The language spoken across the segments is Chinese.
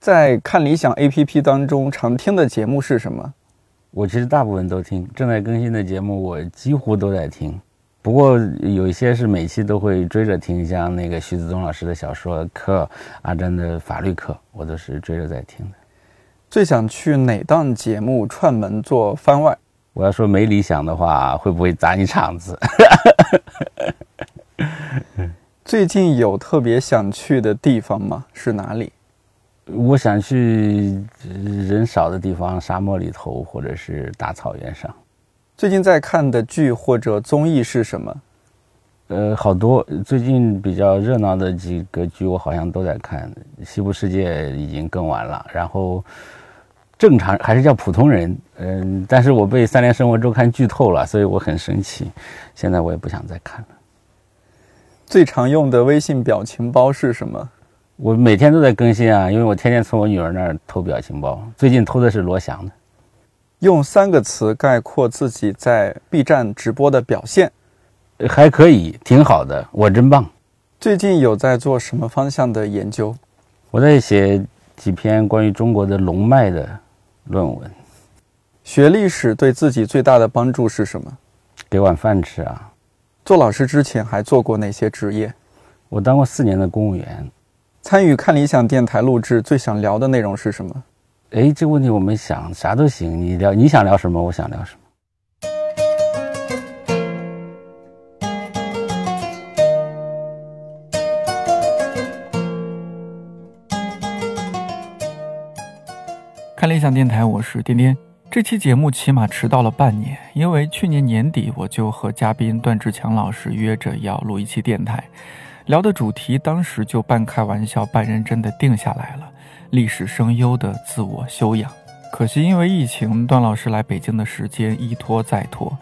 在看理想 APP 当中常听的节目是什么？我其实大部分都听，正在更新的节目我几乎都在听。不过有一些是每期都会追着听，像那个徐子东老师的小说课、阿珍的法律课，我都是追着在听的。最想去哪档节目串门做番外？我要说没理想的话，会不会砸你场子？最近有特别想去的地方吗？是哪里？我想去人少的地方，沙漠里头，或者是大草原上。最近在看的剧或者综艺是什么？呃，好多。最近比较热闹的几个剧，我好像都在看。《西部世界》已经更完了，然后正常还是叫普通人。嗯，但是我被《三联生活周刊》剧透了，所以我很生气。现在我也不想再看了。最常用的微信表情包是什么？我每天都在更新啊，因为我天天从我女儿那儿偷表情包。最近偷的是罗翔的。用三个词概括自己在 B 站直播的表现，还可以，挺好的。我真棒。最近有在做什么方向的研究？我在写几篇关于中国的龙脉的论文。学历史对自己最大的帮助是什么？给碗饭吃啊。做老师之前还做过哪些职业？我当过四年的公务员。参与看理想电台录制，最想聊的内容是什么？哎，这个问题我们想，啥都行，你聊，你想聊什么，我想聊什么。看理想电台，我是颠颠。这期节目起码迟到了半年，因为去年年底我就和嘉宾段志强老师约着要录一期电台。聊的主题当时就半开玩笑半认真的定下来了，历史声优的自我修养。可惜因为疫情，段老师来北京的时间一拖再拖，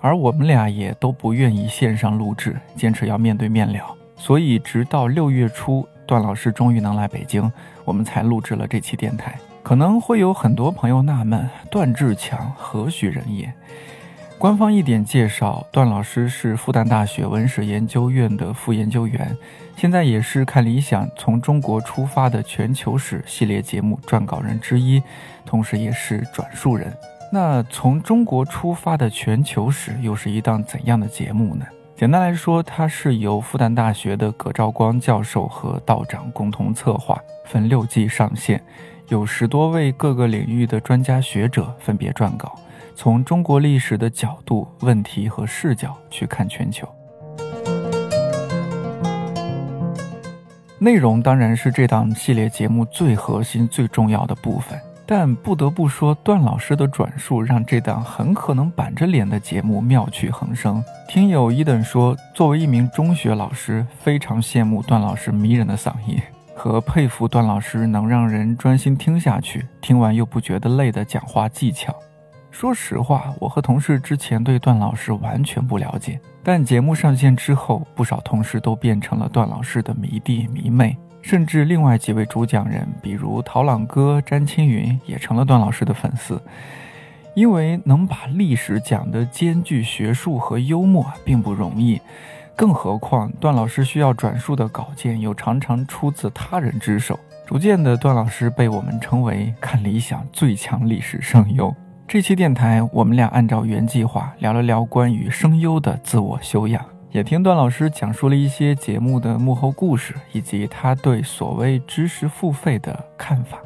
而我们俩也都不愿意线上录制，坚持要面对面聊。所以直到六月初，段老师终于能来北京，我们才录制了这期电台。可能会有很多朋友纳闷，段志强何许人也？官方一点介绍：段老师是复旦大学文史研究院的副研究员，现在也是看理想从中国出发的全球史系列节目撰稿人之一，同时也是转述人。那从中国出发的全球史又是一档怎样的节目呢？简单来说，它是由复旦大学的葛兆光教授和道长共同策划，分六季上线，有十多位各个领域的专家学者分别撰稿。从中国历史的角度、问题和视角去看全球，内容当然是这档系列节目最核心、最重要的部分。但不得不说，段老师的转述让这档很可能板着脸的节目妙趣横生。听友一等说，作为一名中学老师，非常羡慕段老师迷人的嗓音，和佩服段老师能让人专心听下去、听完又不觉得累的讲话技巧。说实话，我和同事之前对段老师完全不了解，但节目上线之后，不少同事都变成了段老师的迷弟迷妹，甚至另外几位主讲人，比如陶朗哥、詹青云，也成了段老师的粉丝。因为能把历史讲得兼具学术和幽默，并不容易，更何况段老师需要转述的稿件又常常出自他人之手，逐渐的，段老师被我们称为看理想最强历史声优。这期电台，我们俩按照原计划聊了聊关于声优的自我修养，也听段老师讲述了一些节目的幕后故事，以及他对所谓知识付费的看法。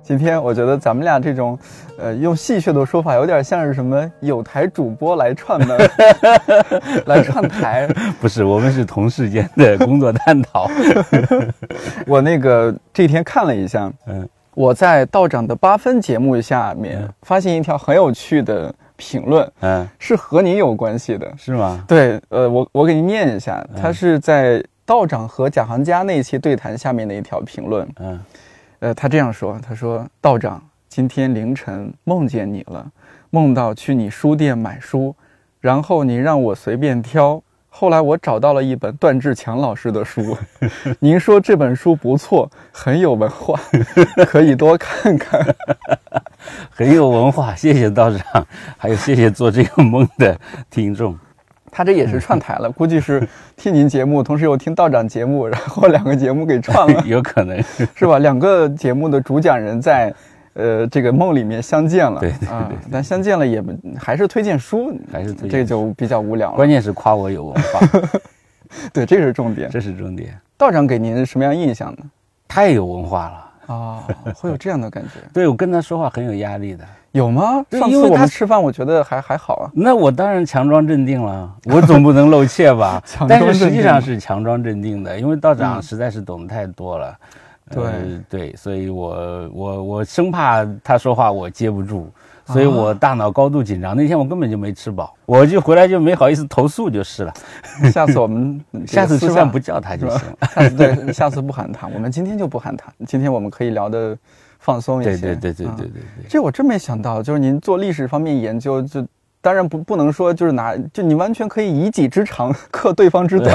今天我觉得咱们俩这种，呃，用戏谑的说法，有点像是什么有台主播来串门，来串台。不是，我们是同事间的工作探讨。我那个这天看了一下，嗯，我在道长的八分节目下面发现一条很有趣的评论，嗯，是和您有关系的，是吗？对，呃，我我给您念一下，他是在道长和贾行家那期对谈下面的一条评论，嗯。呃，他这样说：“他说，道长，今天凌晨梦见你了，梦到去你书店买书，然后你让我随便挑。后来我找到了一本段志强老师的书，您说这本书不错，很有文化，可以多看看。很有文化，谢谢道长，还有谢谢做这个梦的听众。他这也是串台了，估计是听您节目，同时又听道长节目，然后两个节目给串了，有可能是吧？两个节目的主讲人在。呃，这个梦里面相见了，对啊，但相见了也还是推荐书，还是推荐，这就比较无聊了。关键是夸我有文化，对，这是重点，这是重点。道长给您什么样印象呢？太有文化了啊，会有这样的感觉。对我跟他说话很有压力的，有吗？上次我们吃饭，我觉得还还好啊。那我当然强装镇定了，我总不能露怯吧？但是实际上是强装镇定的，因为道长实在是懂得太多了。对对，所以我我我生怕他说话我接不住，所以我大脑高度紧张。那天我根本就没吃饱，我就回来就没好意思投诉就是了。下次我们 下次吃饭不叫他就行。下次对，下次不喊他，我们今天就不喊他。今天我们可以聊的放松一些。对对对对对对对。这我真没想到，就是您做历史方面研究就。当然不不能说就是拿就你完全可以以己之长克对方之短，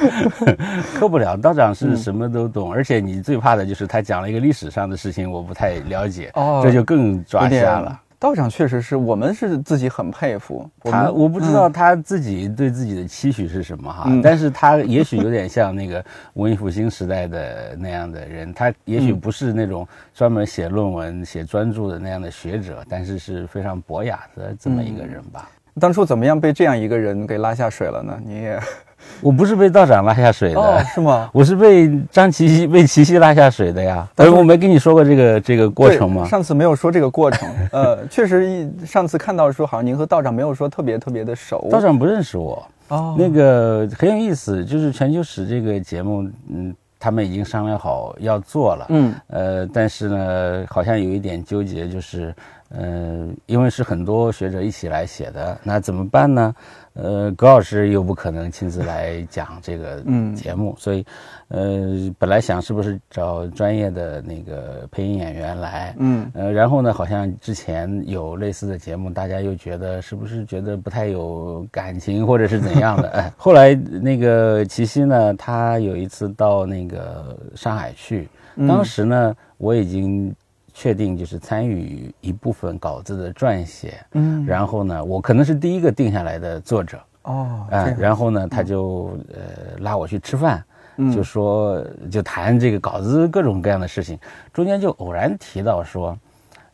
克不了。道长是什么都懂，而且你最怕的就是他讲了一个历史上的事情，我不太了解，这就更抓瞎了。道长确实是我们是自己很佩服他，我不知道他自己对自己的期许是什么哈，但是他也许有点像那个文艺复兴时代的那样的人，他也许不是那种专门写论文、写专著的那样的学者，但是是非常博雅的这么一个人吧。当初怎么样被这样一个人给拉下水了呢？你也。我不是被道长拉下水的，是吗？我是被张琪琪 被琪琪拉下水的呀。但是，我没跟你说过这个这个过程吗？上次没有说这个过程。呃，确实，上次看到说好像您和道长没有说特别特别的熟。道长不认识我。哦，那个很有意思，就是全球史这个节目，嗯，他们已经商量好要做了。嗯，呃，但是呢，好像有一点纠结，就是，呃，因为是很多学者一起来写的，那怎么办呢？呃，葛老师又不可能亲自来讲这个节目，所以，呃，本来想是不是找专业的那个配音演员来，嗯，呃，然后呢，好像之前有类似的节目，大家又觉得是不是觉得不太有感情，或者是怎样的？哎，后来那个齐溪呢，他有一次到那个上海去，当时呢，我已经。确定就是参与一部分稿子的撰写，嗯，然后呢，我可能是第一个定下来的作者，哦，哎，然后呢，他就呃拉我去吃饭，就说就谈这个稿子各种各样的事情，中间就偶然提到说，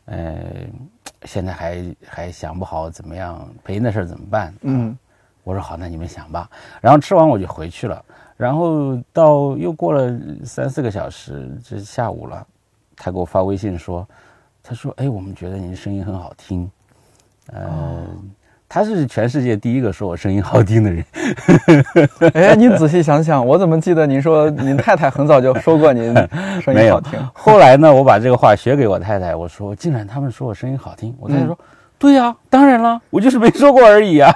呃，现在还还想不好怎么样配音的事怎么办，嗯，我说好，那你们想吧，然后吃完我就回去了，然后到又过了三四个小时，这下午了。他给我发微信说：“他说，哎，我们觉得您声音很好听。呃，他是全世界第一个说我声音好听的人。哎，您仔细想想，我怎么记得您说您太太很早就说过您声音好听？后来呢，我把这个话学给我太太，我说，竟然他们说我声音好听。我太太说，对呀，当然了，我就是没说过而已啊。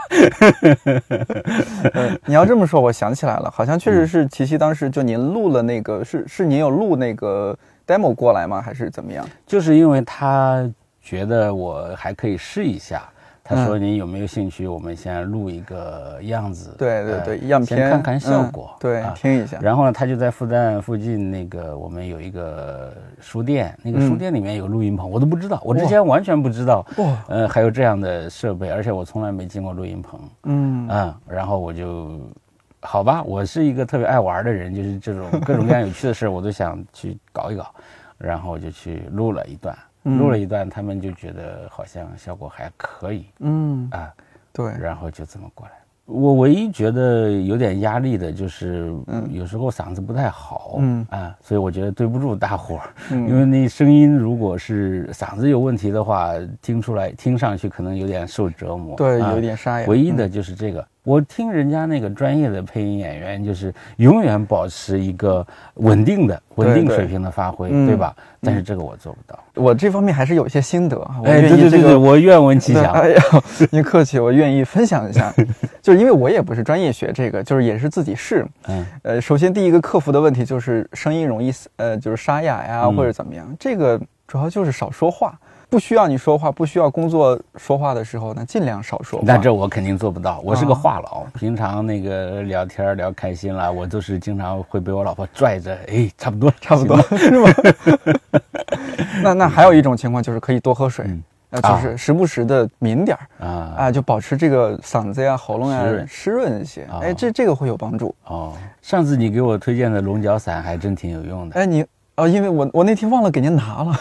你要这么说，我想起来了，好像确实是琪琪当时就您录了那个，是是您有录那个。” Demo 过来吗？还是怎么样？就是因为他觉得我还可以试一下，他说：“你有没有兴趣？我们先录一个样子。”对对对，样片先看看效果，对，听一下。然后呢，他就在复旦附近那个我们有一个书店，那个书店里面有录音棚，我都不知道，我之前完全不知道，呃，还有这样的设备，而且我从来没进过录音棚。嗯啊，然后我就。好吧，我是一个特别爱玩的人，就是 这种各种各样有趣的事我都想去搞一搞，然后我就去录了一段，录了一段，他们就觉得好像效果还可以，嗯啊，对，然后就这么过来。我唯一觉得有点压力的就是，嗯，有时候嗓子不太好，嗯。啊，所以我觉得对不住大伙儿，因为那声音如果是嗓子有问题的话，听出来听上去可能有点受折磨，对，有点沙哑。唯一的就是这个。我听人家那个专业的配音演员，就是永远保持一个稳定的、稳定水平的发挥，对吧？但是这个我做不到。我这方面还是有一些心得。哎，对对对，我愿闻其详。哎呀，您客气，我愿意分享一下。就是因为我也不是专业学这个，就是也是自己试。嗯。呃，首先第一个克服的问题就是声音容易呃，就是沙哑呀，或者怎么样。这个主要就是少说话。不需要你说话，不需要工作说话的时候，呢尽量少说话。那这我肯定做不到，我是个话痨。平常那个聊天聊开心了，我都是经常会被我老婆拽着，哎，差不多，差不多，是吗？那那还有一种情况就是可以多喝水，呃，就是时不时的抿点儿啊啊，就保持这个嗓子呀、喉咙呀湿润一些。哎，这这个会有帮助哦。上次你给我推荐的龙角散还真挺有用的。哎，你。啊，因为我我那天忘了给您拿了。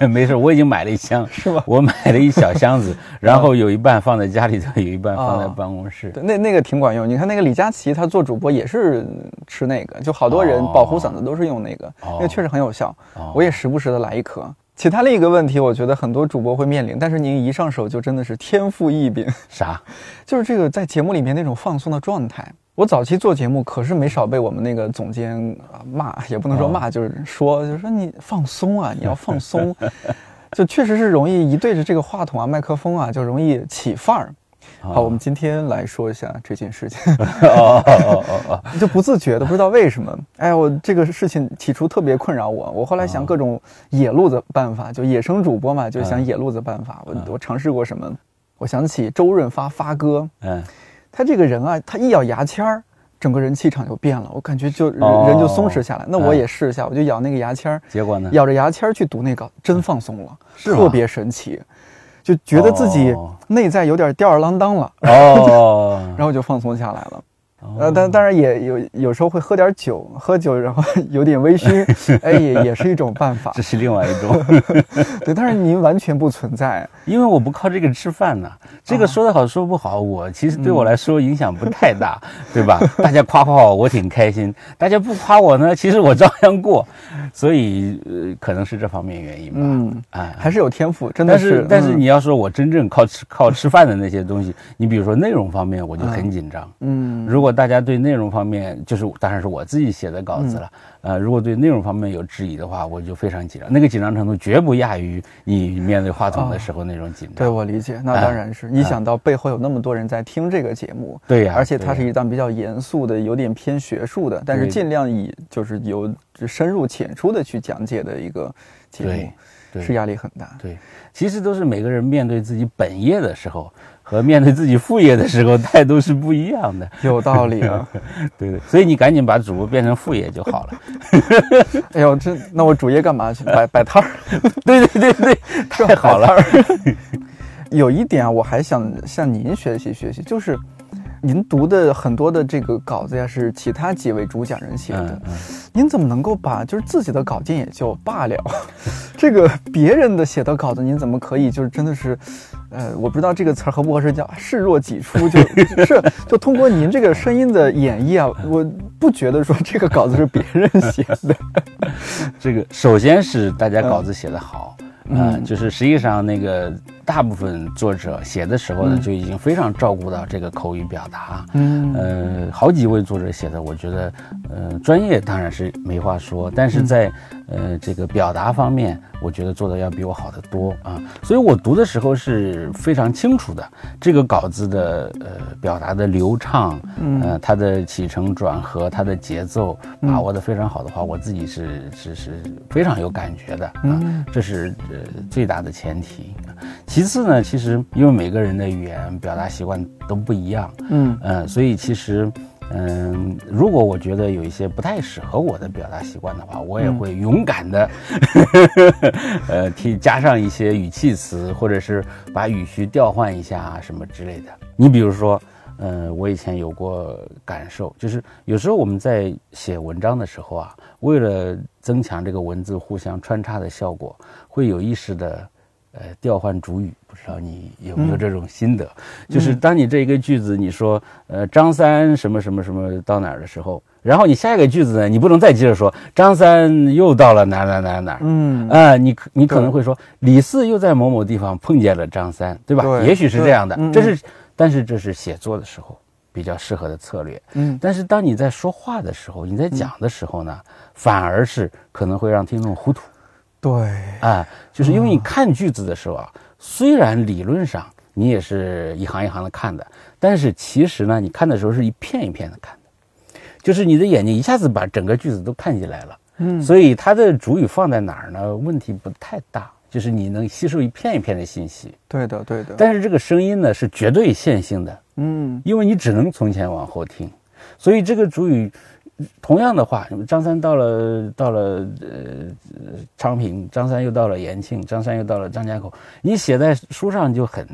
哎，没事，我已经买了一箱，是吧？我买了一小箱子，然后有一半放在家里头，有一半放在办公室。对，那那个挺管用。你看那个李佳琦，他做主播也是吃那个，就好多人保护嗓子都是用那个，那个确实很有效。我也时不时的来一颗。其他另一个问题，我觉得很多主播会面临，但是您一上手就真的是天赋异禀。啥？就是这个在节目里面那种放松的状态。我早期做节目，可是没少被我们那个总监骂，也不能说骂，就是说，就是说你放松啊，你要放松，就确实是容易一对着这个话筒啊、麦克风啊，就容易起范儿。好，我们今天来说一下这件事情。哦哦哦哦，就不自觉的，不知道为什么。哎，我这个事情起初特别困扰我，我后来想各种野路子办法，就野生主播嘛，就想野路子办法。我我尝试过什么？我想起周润发发哥。嗯。他这个人啊，他一咬牙签儿，整个人气场就变了，我感觉就人就松弛下来。那我也试一下，我就咬那个牙签儿，结果呢，咬着牙签儿去读那个，真放松了，特别神奇，就觉得自己内在有点吊儿郎当了，哦，然后就放松下来了。呃，但当然也有有时候会喝点酒，喝酒然后 有点微醺，哎，也也是一种办法。这是另外一种，对，但是您完全不存在，因为我不靠这个吃饭呢。这个说的好说不好，我其实对我来说影响不太大，对吧？大家夸夸我，我挺开心；大家不夸我呢，其实我照样过。所以呃，可能是这方面原因吧。嗯，哎，还是有天赋，真的是。但是你要说我真正靠吃靠吃饭的那些东西，你比如说内容方面，我就很紧张。嗯，如果大家对内容方面，就是当然是我自己写的稿子了。呃，如果对内容方面有质疑的话，我就非常紧张。那个紧张程度绝不亚于你面对话筒的时候那种紧张。对我理解，那当然是。你想到背后有那么多人在听这个节目，对呀，而且它是一档比较严肃的、有点偏学术的，但是尽量以就是有深入浅出的去讲解的一个节目，是压力很大。对，其实都是每个人面对自己本业的时候。和面对自己副业的时候态度是不一样的，有道理啊，对对，所以你赶紧把主播变成副业就好了。哎呦，这那我主业干嘛去？摆摆摊儿？对对对对，太好了。有一点啊，我还想向您学习学习，就是。您读的很多的这个稿子呀，是其他几位主讲人写的，您怎么能够把就是自己的稿件也就罢了，这个别人的写的稿子，您怎么可以就是真的是，呃，我不知道这个词儿合不合适，叫视若己出，就 是就通过您这个声音的演绎啊，我不觉得说这个稿子是别人写的，这个首先是大家稿子写的好，嗯，就是实际上那个。大部分作者写的时候呢，就已经非常照顾到这个口语表达。嗯，呃，好几位作者写的，我觉得，呃，专业当然是没话说，但是在呃这个表达方面，我觉得做的要比我好得多啊。所以我读的时候是非常清楚的，这个稿子的呃表达的流畅，呃，它的起承转合，它的节奏把握的非常好的话，我自己是是是非常有感觉的啊。这是呃最大的前提。其次呢，其实因为每个人的语言表达习惯都不一样，嗯嗯，所以其实，嗯，如果我觉得有一些不太适合我的表达习惯的话，我也会勇敢的，呃，替加上一些语气词，或者是把语序调换一下啊什么之类的。你比如说，嗯，我以前有过感受，就是有时候我们在写文章的时候啊，为了增强这个文字互相穿插的效果，会有意识的。呃，调换主语，不知道你有没有这种心得？就是当你这一个句子，你说，呃，张三什么什么什么到哪儿的时候，然后你下一个句子呢，你不能再接着说张三又到了哪哪哪哪，嗯，啊，你你可能会说李四又在某某地方碰见了张三，对吧？也许是这样的，这是，但是这是写作的时候比较适合的策略。嗯，但是当你在说话的时候，你在讲的时候呢，反而是可能会让听众糊涂。对，啊，就是因为你看句子的时候啊，虽然理论上你也是一行一行的看的，但是其实呢，你看的时候是一片一片的看的，就是你的眼睛一下子把整个句子都看进来了，嗯，所以它的主语放在哪儿呢？问题不太大，就是你能吸收一片一片的信息。对的，对的。但是这个声音呢是绝对线性的，嗯，因为你只能从前往后听，所以这个主语。同样的话，张三到了到了呃昌平，张三又到了延庆，张三又到了张家口，你写在书上就很。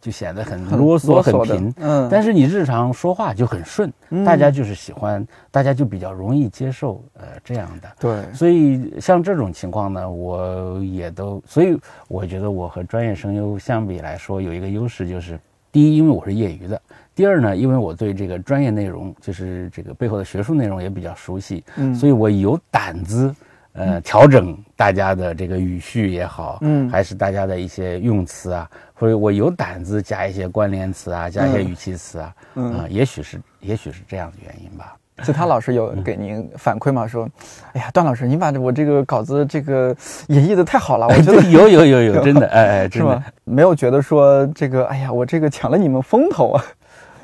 就显得很啰嗦、很平，嗯，但是你日常说话就很顺，大家就是喜欢，大家就比较容易接受，呃，这样的。对，所以像这种情况呢，我也都，所以我觉得我和专业声优相比来说有一个优势，就是第一，因为我是业余的；第二呢，因为我对这个专业内容，就是这个背后的学术内容也比较熟悉，嗯，所以我有胆子。呃，调整大家的这个语序也好，嗯，还是大家的一些用词啊，或者我有胆子加一些关联词啊，加一些语气词啊，啊，也许是，也许是这样的原因吧。其他老师有给您反馈吗？说，哎呀，段老师，您把我这个稿子这个演绎的太好了，我觉得有有有有，真的，哎哎，是吗？没有觉得说这个，哎呀，我这个抢了你们风头啊。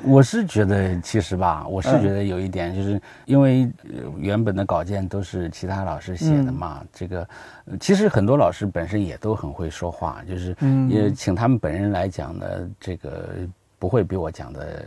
我是觉得，其实吧，我是觉得有一点，就是因为原本的稿件都是其他老师写的嘛。这个其实很多老师本身也都很会说话，就是也请他们本人来讲呢，这个不会比我讲的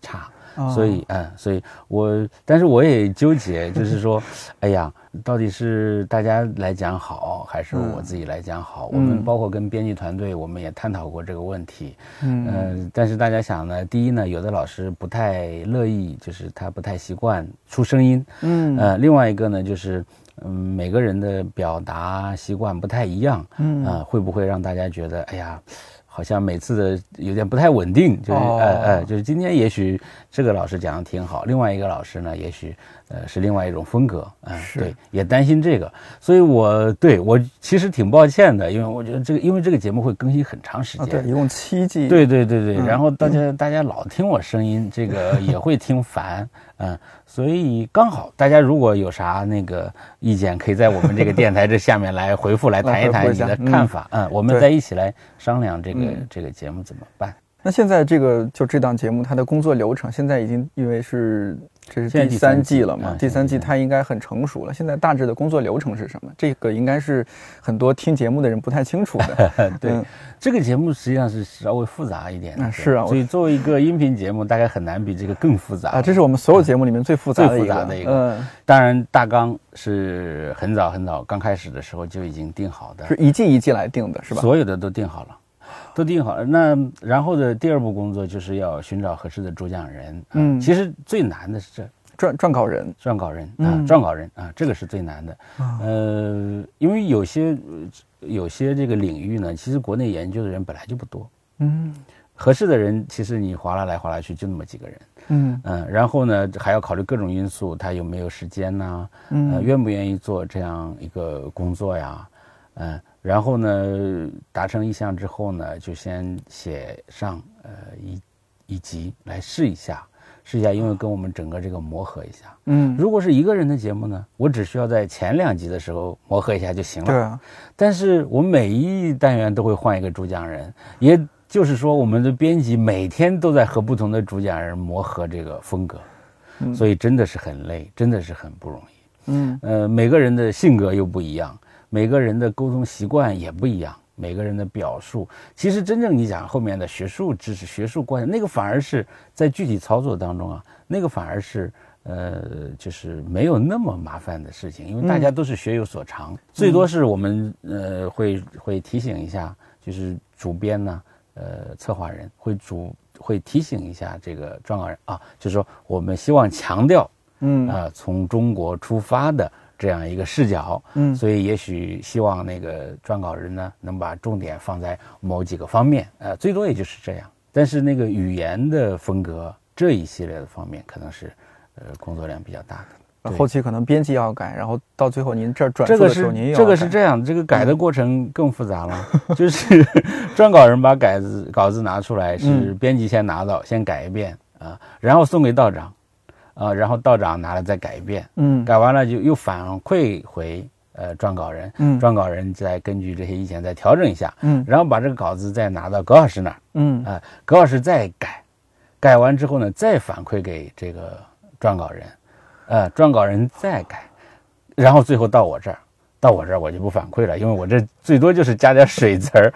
差。所以，嗯，所以我，但是我也纠结，就是说，哎呀，到底是大家来讲好，还是我自己来讲好？我们包括跟编辑团队，我们也探讨过这个问题。嗯，但是大家想呢，第一呢，有的老师不太乐意，就是他不太习惯出声音。嗯，呃，另外一个呢，就是，嗯，每个人的表达习惯不太一样。嗯，啊，会不会让大家觉得，哎呀？好像每次的有点不太稳定，就是呃呃，就是今天也许这个老师讲的挺好，另外一个老师呢，也许呃是另外一种风格，嗯，对，也担心这个，所以我对我其实挺抱歉的，因为我觉得这个，因为这个节目会更新很长时间，对，一共七季，对对对对，然后大家大家老听我声音，这个也会听烦，嗯。所以刚好，大家如果有啥那个意见，可以在我们这个电台这下面来回复，来谈一谈你的看法。嗯，我们再一起来商量这个这个节目怎么办。那现在这个就这档节目，它的工作流程现在已经因为是这是第三季了嘛？第三季它应该很成熟了。现在大致的工作流程是什么？这个应该是很多听节目的人不太清楚的。对，这个节目实际上是稍微复杂一点的。是啊，所以作为一个音频节目，大概很难比这个更复杂啊。这是我们所有节目里面最复杂最复杂的一个。嗯，当然大纲是很早很早刚开始的时候就已经定好的，是一季一季来定的，是吧？所有的都定好了。都定好了，那然后的第二步工作就是要寻找合适的主讲人。嗯，其实最难的是这撰撰稿人，撰稿人啊，撰稿人啊，这个是最难的。呃，因为有些有些这个领域呢，其实国内研究的人本来就不多。嗯，合适的人其实你划拉来划拉去就那么几个人。嗯嗯，然后呢还要考虑各种因素，他有没有时间呐？嗯，愿不愿意做这样一个工作呀？嗯。然后呢，达成意向之后呢，就先写上呃一一集来试一下，试一下，因为跟我们整个这个磨合一下。嗯，如果是一个人的节目呢，我只需要在前两集的时候磨合一下就行了。对啊。但是我每一单元都会换一个主讲人，也就是说，我们的编辑每天都在和不同的主讲人磨合这个风格，所以真的是很累，真的是很不容易。嗯。呃，每个人的性格又不一样。每个人的沟通习惯也不一样，每个人的表述，其实真正你讲后面的学术知识、学术观念，那个反而是在具体操作当中啊，那个反而是呃，就是没有那么麻烦的事情，因为大家都是学有所长，最多是我们呃会会提醒一下，就是主编呢，呃，策划人会主会提醒一下这个撰稿人啊，就是说我们希望强调，嗯啊，从中国出发的。这样一个视角，嗯，所以也许希望那个撰稿人呢，能把重点放在某几个方面，呃，最多也就是这样。但是那个语言的风格这一系列的方面，可能是，呃，工作量比较大的。后期可能编辑要改，然后到最后您这儿转述的时候，您这个是这样，这个改的过程更复杂了。就是 撰稿人把稿子稿子拿出来，是编辑先拿到，先改一遍啊，然后送给道长。啊，然后道长拿了再改一遍，嗯，改完了就又反馈回呃撰稿人，嗯，撰稿人再根据这些意见再调整一下，嗯，然后把这个稿子再拿到葛老师那儿，嗯，啊，葛老师再改，改完之后呢，再反馈给这个撰稿人，呃，撰稿人再改，然后最后到我这儿，到我这儿我就不反馈了，因为我这最多就是加点水词儿，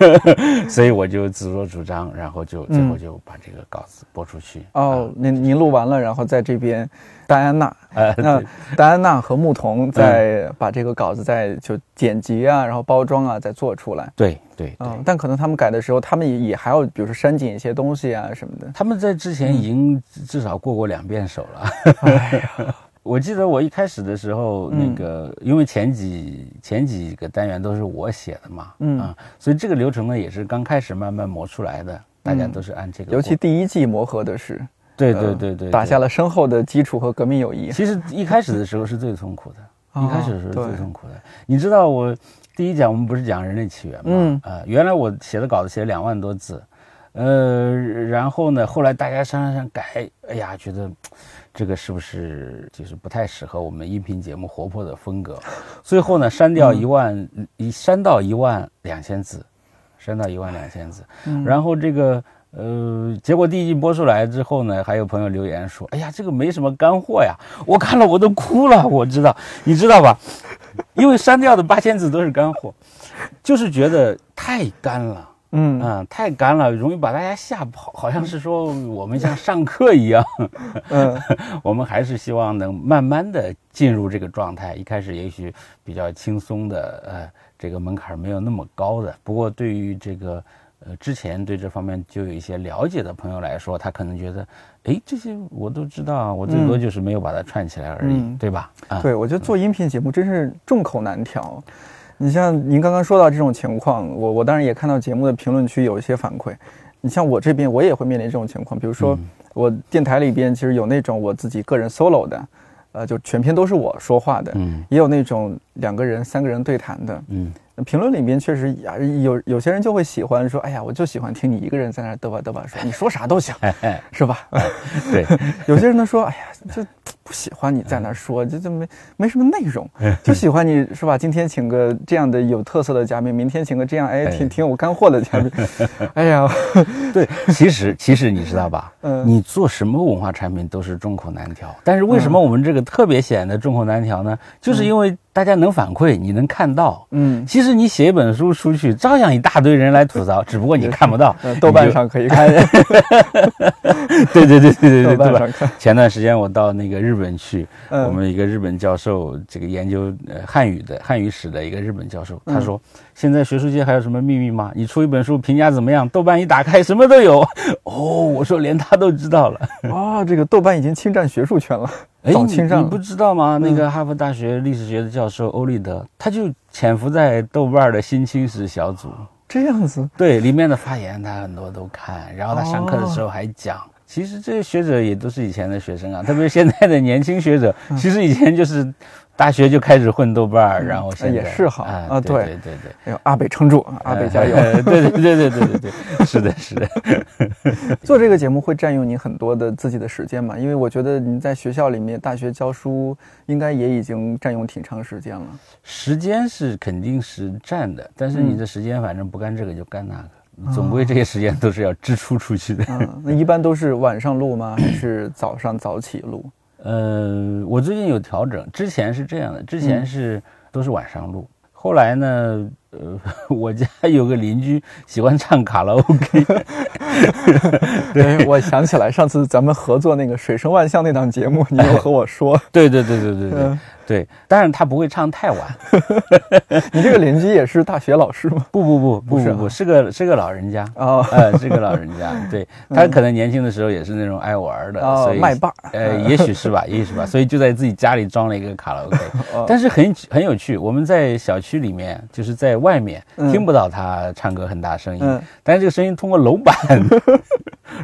所以我就自作主张，然后就最后就把这个稿子播出去。哦，您您录完了，然后在这边，戴安娜，那戴安娜和牧童再把这个稿子再就剪辑啊，然后包装啊，再做出来。对对，嗯，但可能他们改的时候，他们也也还要，比如说删减一些东西啊什么的。他们在之前已经至少过过两遍手了。哎呀。我记得我一开始的时候，那个因为前几前几个单元都是我写的嘛，嗯啊，所以这个流程呢也是刚开始慢慢磨出来的，大家都是按这个。尤其第一季磨合的是，对对对对，打下了深厚的基础和革命友谊。其实一开始的时候是最痛苦的，一开始的时候最痛苦的。你知道我第一讲我们不是讲人类起源吗？嗯啊，原来我写的稿子写了两万多字，呃，然后呢，后来大家删删删改，哎呀，觉得。这个是不是就是不太适合我们音频节目活泼的风格？最后呢，删掉一万一，删到一万两千字，删到一万两千字。然后这个呃，结果第一季播出来之后呢，还有朋友留言说：“哎呀，这个没什么干货呀！”我看了我都哭了。我知道，你知道吧？因为删掉的八千字都是干货，就是觉得太干了。嗯啊，太干了，容易把大家吓跑，好像是说我们像上课一样。嗯，我们还是希望能慢慢的进入这个状态。一开始也许比较轻松的，呃，这个门槛没有那么高的。不过对于这个呃之前对这方面就有一些了解的朋友来说，他可能觉得，哎，这些我都知道，我最多就是没有把它串起来而已，对吧？啊，对，我觉得做音频节目真是众口难调。你像您刚刚说到这种情况，我我当然也看到节目的评论区有一些反馈。你像我这边，我也会面临这种情况。比如说，我电台里边其实有那种我自己个人 solo 的，呃，就全篇都是我说话的，嗯，也有那种两个人、三个人对谈的，嗯。评论里边确实呀有有些人就会喜欢说，哎呀，我就喜欢听你一个人在那嘚吧嘚吧说，你说啥都行，是吧？对。有些人呢说，哎呀，就不喜欢你在那说，就就没没什么内容，就喜欢你是吧？今天请个这样的有特色的嘉宾，明天请个这样哎挺挺有干货的嘉宾。哎呀，对，其实其实你知道吧？嗯，你做什么文化产品都是众口难调，但是为什么我们这个特别显得众口难调呢？就是因为。大家能反馈，你能看到，嗯，其实你写一本书出去，照样一大堆人来吐槽，只不过你看不到。豆瓣上可以看。对对对对对对，豆瓣上看。前段时间我到那个日本去，我们一个日本教授，这个研究呃汉语的汉语史的一个日本教授，他说。现在学术界还有什么秘密吗？你出一本书，评价怎么样？豆瓣一打开，什么都有。哦，我说连他都知道了。啊，这个豆瓣已经侵占学术圈了，早侵占了。你不知道吗？那个哈佛大学历史学的教授欧立德，他就潜伏在豆瓣的新青史小组。这样子？对，里面的发言他很多都看，然后他上课的时候还讲。其实这些学者也都是以前的学生啊，特别是现在的年轻学者，其实以前就是。大学就开始混豆瓣儿，然后现在也是哈啊，对对对对，哎呦，阿北撑住，阿北加油！对对对对对对对，是的，是的。做这个节目会占用你很多的自己的时间嘛？因为我觉得你在学校里面大学教书，应该也已经占用挺长时间了。时间是肯定是占的，但是你的时间反正不干这个就干那个，总归这些时间都是要支出出去的。嗯，那一般都是晚上录吗？还是早上早起录？呃，我最近有调整，之前是这样的，之前是都是晚上录，后来呢，呃，我家有个邻居喜欢唱卡拉 OK，对，我想起来上次咱们合作那个《水声万象》那档节目，你有和我说，对对对对对对。对，但是他不会唱太晚。你这个邻居也是大学老师吗？不不不不不不，是个是个老人家哦，呃，是个老人家。对他可能年轻的时候也是那种爱玩的，所以麦霸，呃，也许是吧，也许是吧，所以就在自己家里装了一个卡拉 OK。但是很很有趣，我们在小区里面，就是在外面听不到他唱歌很大声音，但是这个声音通过楼板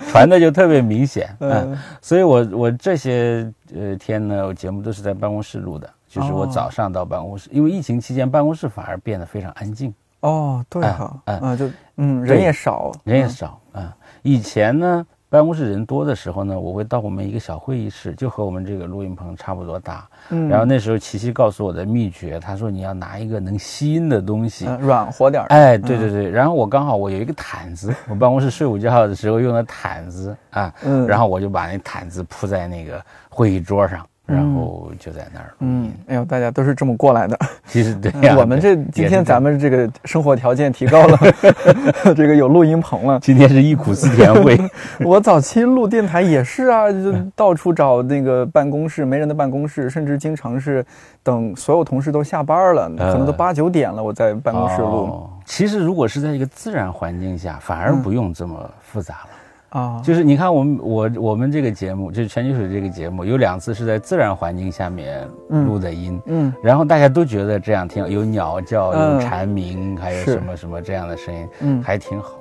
传的就特别明显。嗯，所以我我这些呃天呢，我节目都是在办公室录的。就是我早上到办公室，因为疫情期间办公室反而变得非常安静。哦，对哈，啊，就嗯，人也少，人也少啊。以前呢，办公室人多的时候呢，我会到我们一个小会议室，就和我们这个录音棚差不多大。嗯。然后那时候琪琪告诉我的秘诀，他说你要拿一个能吸音的东西，软和点儿。哎，对对对。然后我刚好我有一个毯子，我办公室睡午觉的时候用的毯子啊，嗯。然后我就把那毯子铺在那个会议桌上。然后就在那儿。嗯，哎呦，大家都是这么过来的。其实对，我们这今天咱们这个生活条件提高了，这个有录音棚了。今天是忆苦思甜味。我早期录电台也是啊，就到处找那个办公室没人的办公室，甚至经常是等所有同事都下班了，可能都八九点了，我在办公室录。其实如果是在一个自然环境下，反而不用这么复杂了。啊，就是你看我们我我们这个节目，就是全球水这个节目，有两次是在自然环境下面录的音，嗯，然后大家都觉得这样挺有鸟叫，有蝉鸣，还有什么什么这样的声音，嗯，还挺好。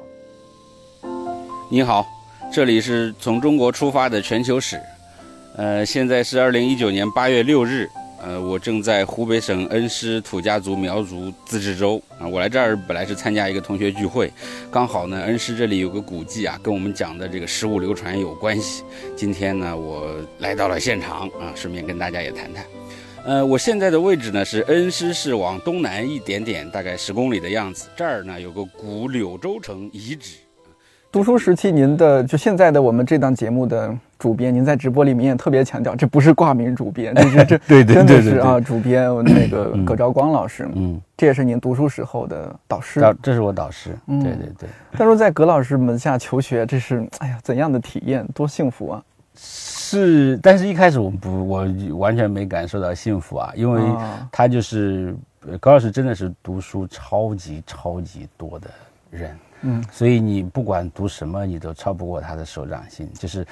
你好，这里是从中国出发的全球史，呃，现在是二零一九年八月六日。呃，我正在湖北省恩施土家族苗族自治州啊，我来这儿本来是参加一个同学聚会，刚好呢，恩施这里有个古迹啊，跟我们讲的这个食物流传有关系。今天呢，我来到了现场啊，顺便跟大家也谈谈。呃，我现在的位置呢是恩施市往东南一点点，大概十公里的样子。这儿呢有个古柳州城遗址。读书时期，您的就现在的我们这档节目的主编，您在直播里面也特别强调，这不是挂名主编，这是 这对对真的是啊，主编那个葛兆光老师，嗯，这也是您读书时候的导师，这是我导师，对对对。他说在葛老师门下求学，这是哎呀怎样的体验，多幸福啊！是，但是一开始我不，我完全没感受到幸福啊，因为他就是葛老师，真的是读书超级超级多的人。嗯，所以你不管读什么，你都超不过他的手掌心。就是，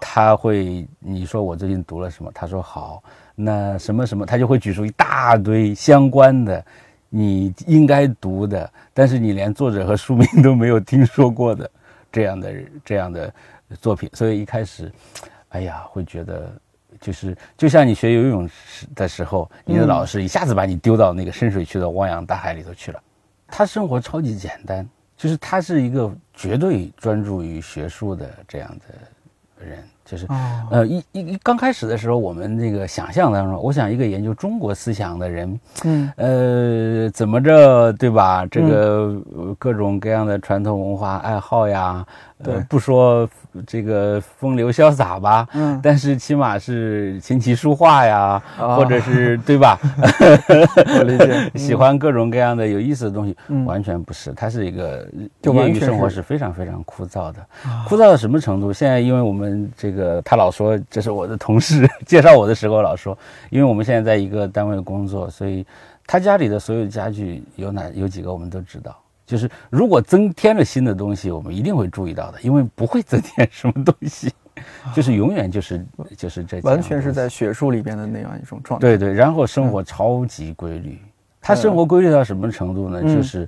他会你说我最近读了什么，他说好，那什么什么，他就会举出一大堆相关的，你应该读的，但是你连作者和书名都没有听说过的这样的 这样的作品。所以一开始，哎呀，会觉得就是就像你学游泳时的时候，你的老师一下子把你丢到那个深水区的汪洋大海里头去了。他生活超级简单。就是他是一个绝对专注于学术的这样的人，就是呃一一刚开始的时候，我们那个想象当中，我想一个研究中国思想的人，嗯呃怎么着对吧？这个各种各样的传统文化爱好呀。呃，不说这个风流潇洒吧，嗯，但是起码是琴棋书画呀，或者是 对吧？我理解，喜欢各种各样的有意思的东西，完全不是，他是一个业余生活是非常非常枯燥的，枯燥到什么程度？现在因为我们这个他老说这是我的同事介绍我的时候老说，因为我们现在在一个单位工作，所以他家里的所有家具有哪有几个我们都知道。就是如果增添了新的东西，我们一定会注意到的，因为不会增添什么东西，就是永远就是就是这完全是在学术里边的那样一种状态。对对，然后生活超级规律，他生活规律到什么程度呢？就是。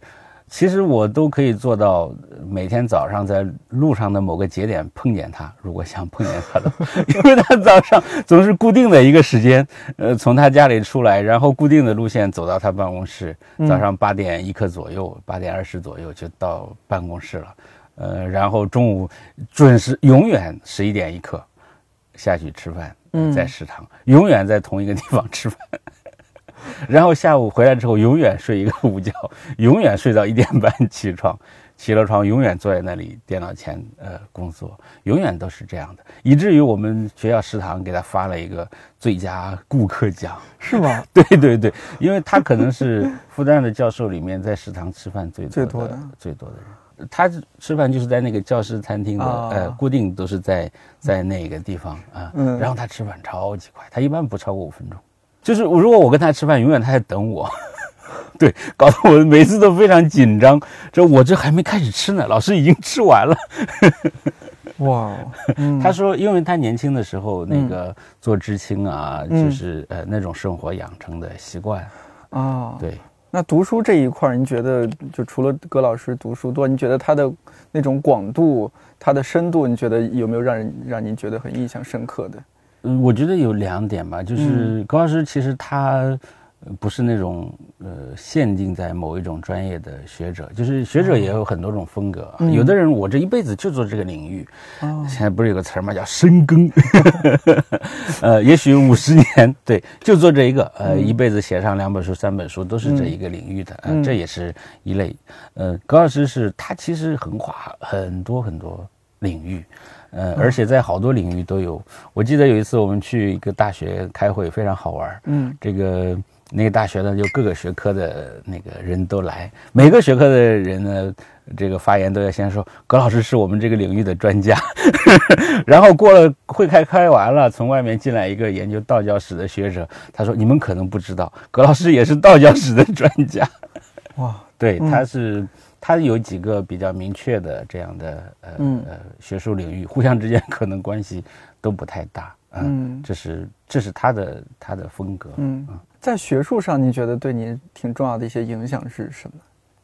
其实我都可以做到，每天早上在路上的某个节点碰见他。如果想碰见他的，因为他早上总是固定的一个时间，呃，从他家里出来，然后固定的路线走到他办公室。早上八点一刻左右，八点二十左右就到办公室了。呃，然后中午准时，永远十一点一刻下去吃饭，在食堂，永远在同一个地方吃饭。然后下午回来之后，永远睡一个午觉，永远睡到一点半起床，起了床永远坐在那里电脑前呃工作，永远都是这样的，以至于我们学校食堂给他发了一个最佳顾客奖，是吗？对对对，因为他可能是复旦的教授里面在食堂吃饭最最多的。最多的人，他吃饭就是在那个教师餐厅的呃固定都是在在那个地方啊，然后他吃饭超级快，他一般不超过五分钟。就是如果我跟他吃饭，永远他在等我，对，搞得我每次都非常紧张。这我这还没开始吃呢，老师已经吃完了。哇，他说，因为他年轻的时候那个做知青啊，就是呃那种生活养成的习惯啊。对，那读书这一块，您觉得就除了葛老师读书多，你觉得他的那种广度、他的深度，你觉得有没有让人让您觉得很印象深刻的？嗯，我觉得有两点吧，就是高老师其实他不是那种呃限定在某一种专业的学者，就是学者也有很多种风格。有的人我这一辈子就做这个领域，现在不是有个词儿嘛，叫深耕。呃，也许五十年，对，就做这一个，呃，一辈子写上两本书、三本书，都是这一个领域的，这也是一类。呃，高老师是他其实横跨很多很多领域，呃，而且在好多领域都有。我记得有一次我们去一个大学开会，非常好玩。嗯，这个那个大学呢，就各个学科的那个人都来，每个学科的人呢。这个发言都要先说，葛老师是我们这个领域的专家，然后过了会开开完了，从外面进来一个研究道教史的学者，他说：“你们可能不知道，葛老师也是道教史的专家。”哇，对，他是他有几个比较明确的这样的呃呃学术领域，互相之间可能关系都不太大。嗯，这是这是他的他的风格。嗯，在学术上，您觉得对您挺重要的一些影响是什么？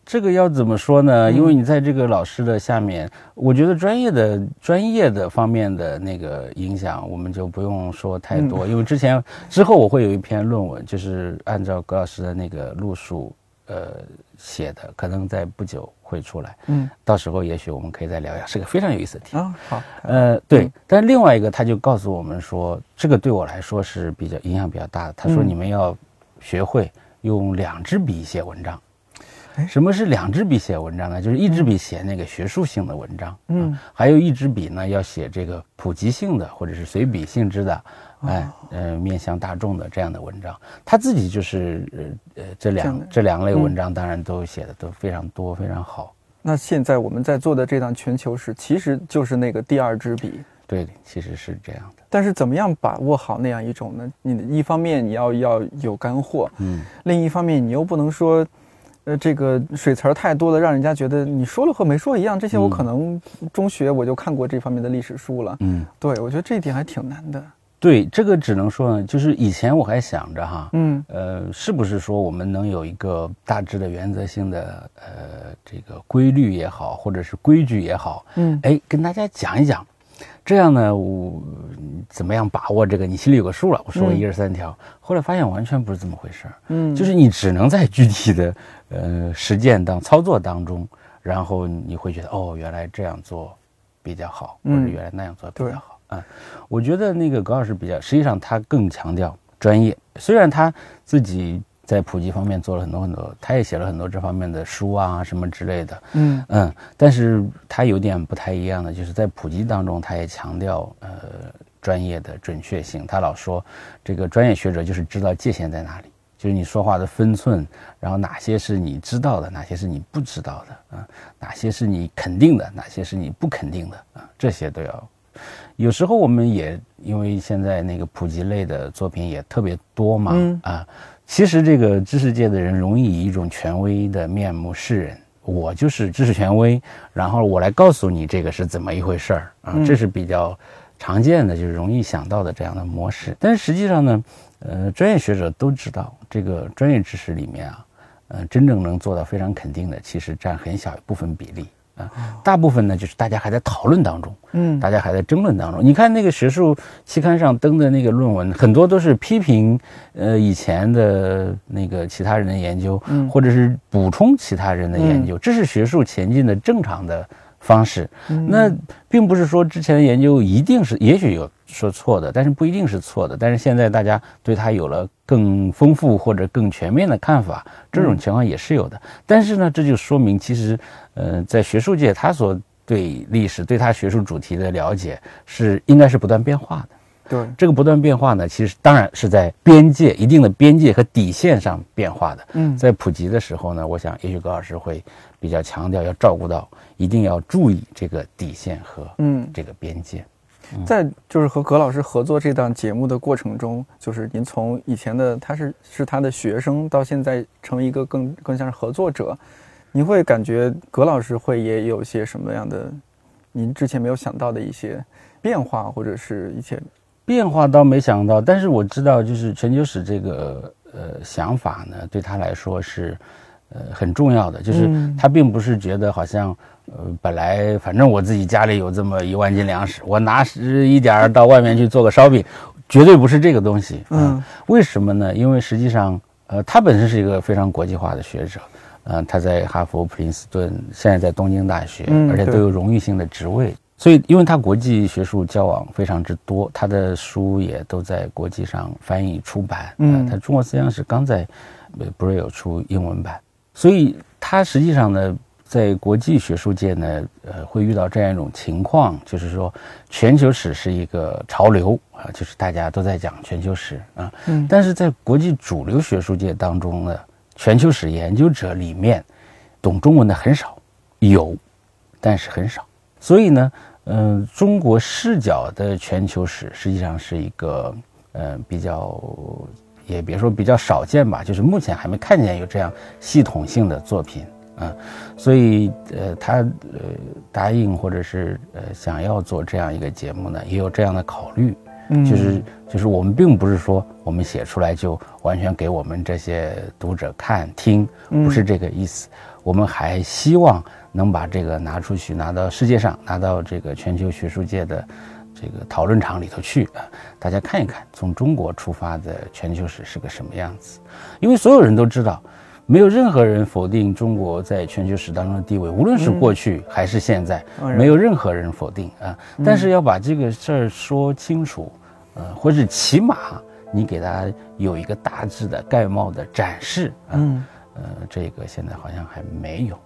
这个要怎么说呢？因为你在这个老师的下面，我觉得专业的专业的方面的那个影响，我们就不用说太多。因为之前之后我会有一篇论文，就是按照葛老师的那个路数呃写的，可能在不久会出来。嗯，到时候也许我们可以再聊一下，是个非常有意思的题。啊，好。呃，对。但另外一个，他就告诉我们说，这个对我来说是比较影响比较大的。他说，你们要学会用两支笔写文章。什么是两支笔写文章呢？就是一支笔写那个学术性的文章，嗯，还有一支笔呢要写这个普及性的或者是随笔性质的，哎，呃，面向大众的这样的文章。他自己就是呃呃这两这两类文章，当然都写的都非常多非常好。那现在我们在做的这档全球史，其实就是那个第二支笔。对，其实是这样的。但是怎么样把握好那样一种呢？你一方面你要要有干货，嗯，另一方面你又不能说。呃，这个水词儿太多了，让人家觉得你说了和没说一样。这些我可能中学我就看过这方面的历史书了。嗯，对，我觉得这一点还挺难的。对，这个只能说呢，就是以前我还想着哈，嗯，呃，是不是说我们能有一个大致的原则性的呃这个规律也好，或者是规矩也好，嗯，哎，跟大家讲一讲。这样呢，我怎么样把握这个？你心里有个数了。我说一二三条，后来发现完全不是这么回事儿。嗯，就是 你只能在具体的呃实践当操作当中，然后你会觉得哦，原来这样做比较好，或者原来那样做比较好。嗯，我觉得那个葛老师比较，实际上他更强调专业，虽然他自己。在普及方面做了很多很多，他也写了很多这方面的书啊什么之类的。嗯嗯，但是他有点不太一样的，就是在普及当中，他也强调呃专业的准确性。他老说，这个专业学者就是知道界限在哪里，就是你说话的分寸，然后哪些是你知道的，哪些是你不知道的啊，哪些是你肯定的，哪些是你不肯定的啊，这些都要。有时候我们也因为现在那个普及类的作品也特别多嘛啊。其实这个知识界的人容易以一种权威的面目示人，我就是知识权威，然后我来告诉你这个是怎么一回事儿啊，这是比较常见的，就是容易想到的这样的模式。但是实际上呢，呃，专业学者都知道，这个专业知识里面啊，呃，真正能做到非常肯定的，其实占很小一部分比例。啊，大部分呢就是大家还在讨论当中，嗯，大家还在争论当中。你看那个学术期刊上登的那个论文，很多都是批评，呃，以前的那个其他人的研究，嗯，或者是补充其他人的研究，这是学术前进的正常的方式。那并不是说之前的研究一定是，也许有说错的，但是不一定是错的。但是现在大家对它有了更丰富或者更全面的看法，这种情况也是有的。但是呢，这就说明其实。呃，在学术界，他所对历史、对他学术主题的了解是应该是不断变化的。对这个不断变化呢，其实当然是在边界一定的边界和底线上变化的。嗯，在普及的时候呢，我想也许葛老师会比较强调要照顾到，一定要注意这个底线和嗯这个边界。在就是和葛老师合作这档节目的过程中，就是您从以前的他是是他的学生，到现在成为一个更更像是合作者。您会感觉葛老师会也有些什么样的，您之前没有想到的一些变化，或者是一些变化倒没想到，但是我知道就是全球史这个呃想法呢，对他来说是呃很重要的，就是他并不是觉得好像呃本来反正我自己家里有这么一万斤粮食，我拿十一点儿到外面去做个烧饼，绝对不是这个东西。嗯，为什么呢？因为实际上呃他本身是一个非常国际化的学者。嗯，他在哈佛、普林斯顿，现在在东京大学，而且都有荣誉性的职位。所以，因为他国际学术交往非常之多，他的书也都在国际上翻译出版。嗯，他《中国思想史》刚在，不是有出英文版，所以他实际上呢，在国际学术界呢，呃，会遇到这样一种情况，就是说，全球史是一个潮流啊，就是大家都在讲全球史啊。嗯。但是在国际主流学术界当中呢，全球史研究者里面，懂中文的很少，有，但是很少。所以呢，嗯，中国视角的全球史实际上是一个，呃，比较，也别说比较少见吧，就是目前还没看见有这样系统性的作品。嗯，所以呃，他呃答应或者是呃想要做这样一个节目呢，也有这样的考虑，嗯，就是就是我们并不是说我们写出来就完全给我们这些读者看听，不是这个意思，我们还希望能把这个拿出去，拿到世界上，拿到这个全球学术界的这个讨论场里头去啊，大家看一看，从中国出发的全球史是个什么样子，因为所有人都知道。没有任何人否定中国在全球史当中的地位，无论是过去还是现在，没有任何人否定啊。但是要把这个事儿说清楚，呃，或者起码你给他有一个大致的概貌的展示啊，呃，这个现在好像还没有。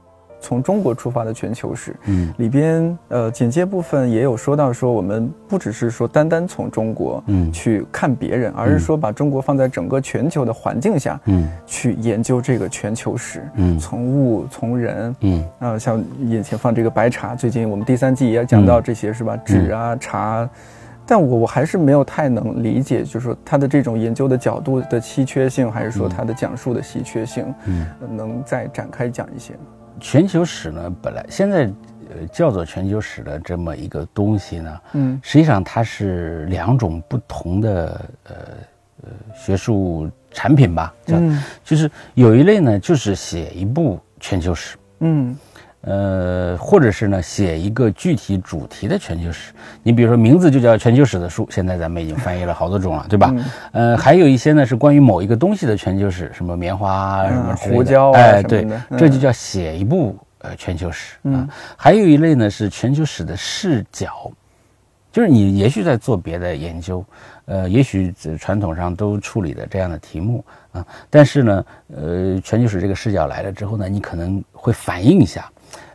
从中国出发的全球史，嗯，里边呃简介部分也有说到说，我们不只是说单单从中国嗯。去看别人，而是说把中国放在整个全球的环境下嗯。去研究这个全球史嗯。从物从人嗯。啊像眼前放这个白茶，最近我们第三季也讲到这些是吧？纸啊茶，但我我还是没有太能理解，就是说他的这种研究的角度的稀缺性，还是说他的讲述的稀缺性，嗯，能再展开讲一些吗？全球史呢，本来现在呃叫做全球史的这么一个东西呢，嗯，实际上它是两种不同的呃呃学术产品吧，叫就是有一类呢就是写一部全球史，嗯。呃，或者是呢，写一个具体主题的全球史。你比如说，名字就叫全球史的书，现在咱们已经翻译了好多种了，对吧？呃，还有一些呢是关于某一个东西的全球史，什么棉花、什么胡椒，哎，对，这就叫写一部呃全球史啊。还有一类呢是全球史的视角，就是你也许在做别的研究，呃，也许传统上都处理的这样的题目啊，但是呢，呃，全球史这个视角来了之后呢，你可能会反映一下。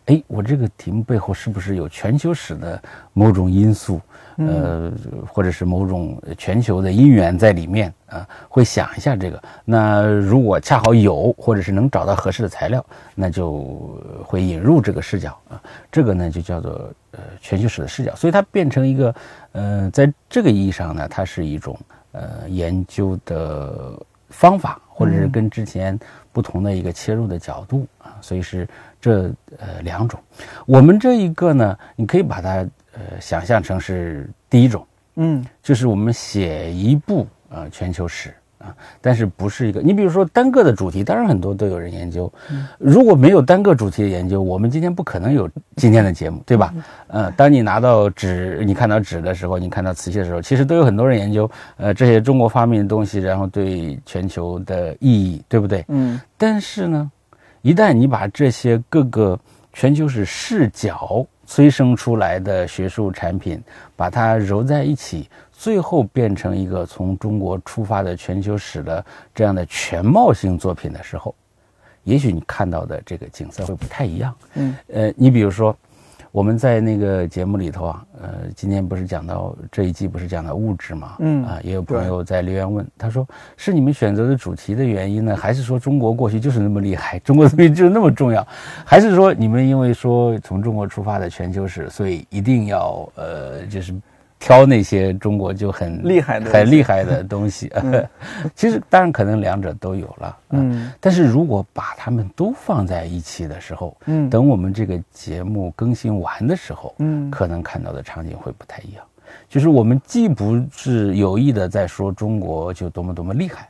哎，我这个题目背后是不是有全球史的某种因素，呃，或者是某种全球的因缘在里面啊？会想一下这个。那如果恰好有，或者是能找到合适的材料，那就会引入这个视角啊。这个呢就叫做呃全球史的视角。所以它变成一个呃，在这个意义上呢，它是一种呃研究的方法，或者是跟之前不同的一个切入的角度啊。所以是。这呃两种，我们这一个呢，你可以把它呃想象成是第一种，嗯，就是我们写一部呃全球史啊，但是不是一个，你比如说单个的主题，当然很多都有人研究，如果没有单个主题的研究，我们今天不可能有今天的节目，对吧？呃，当你拿到纸，你看到纸的时候，你看到瓷器的时候，其实都有很多人研究，呃，这些中国发明的东西，然后对全球的意义，对不对？嗯，但是呢。一旦你把这些各个全球史视角催生出来的学术产品，把它揉在一起，最后变成一个从中国出发的全球史的这样的全貌性作品的时候，也许你看到的这个景色会不太一样。嗯，呃，你比如说。我们在那个节目里头啊，呃，今天不是讲到这一季不是讲到物质嘛，嗯啊，也有朋友在留言问，他说是你们选择的主题的原因呢，还是说中国过去就是那么厉害，中国东西就是那么重要，还是说你们因为说从中国出发的全球史，所以一定要呃就是。挑那些中国就很厉害的、很厉害的东西，其实当然可能两者都有了，嗯，但是如果把它们都放在一起的时候，嗯，等我们这个节目更新完的时候，嗯，可能看到的场景会不太一样，就是我们既不是有意的在说中国就多么多么厉害，